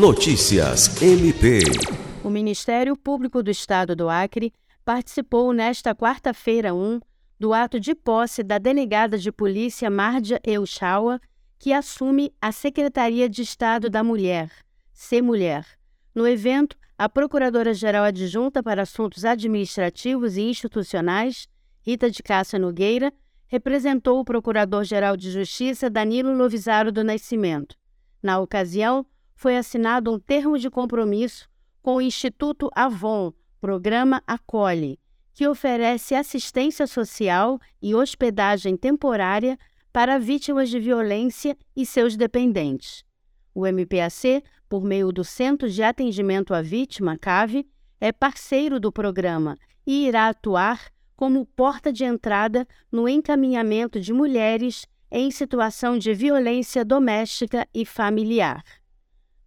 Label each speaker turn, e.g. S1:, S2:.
S1: Notícias MP.
S2: O Ministério Público do Estado do Acre participou nesta quarta-feira 1 do ato de posse da delegada de polícia Mardia Euchaua, que assume a Secretaria de Estado da Mulher, C Mulher. No evento, a Procuradora-Geral Adjunta para Assuntos Administrativos e Institucionais, Rita de Cássia Nogueira, representou o Procurador-Geral de Justiça Danilo Lovisaro do Nascimento. Na ocasião, foi assinado um termo de compromisso com o Instituto Avon, Programa Acolhe, que oferece assistência social e hospedagem temporária para vítimas de violência e seus dependentes. O MPAC, por meio do Centro de Atendimento à Vítima, CAVE, é parceiro do programa e irá atuar como porta de entrada no encaminhamento de mulheres em situação de violência doméstica e familiar.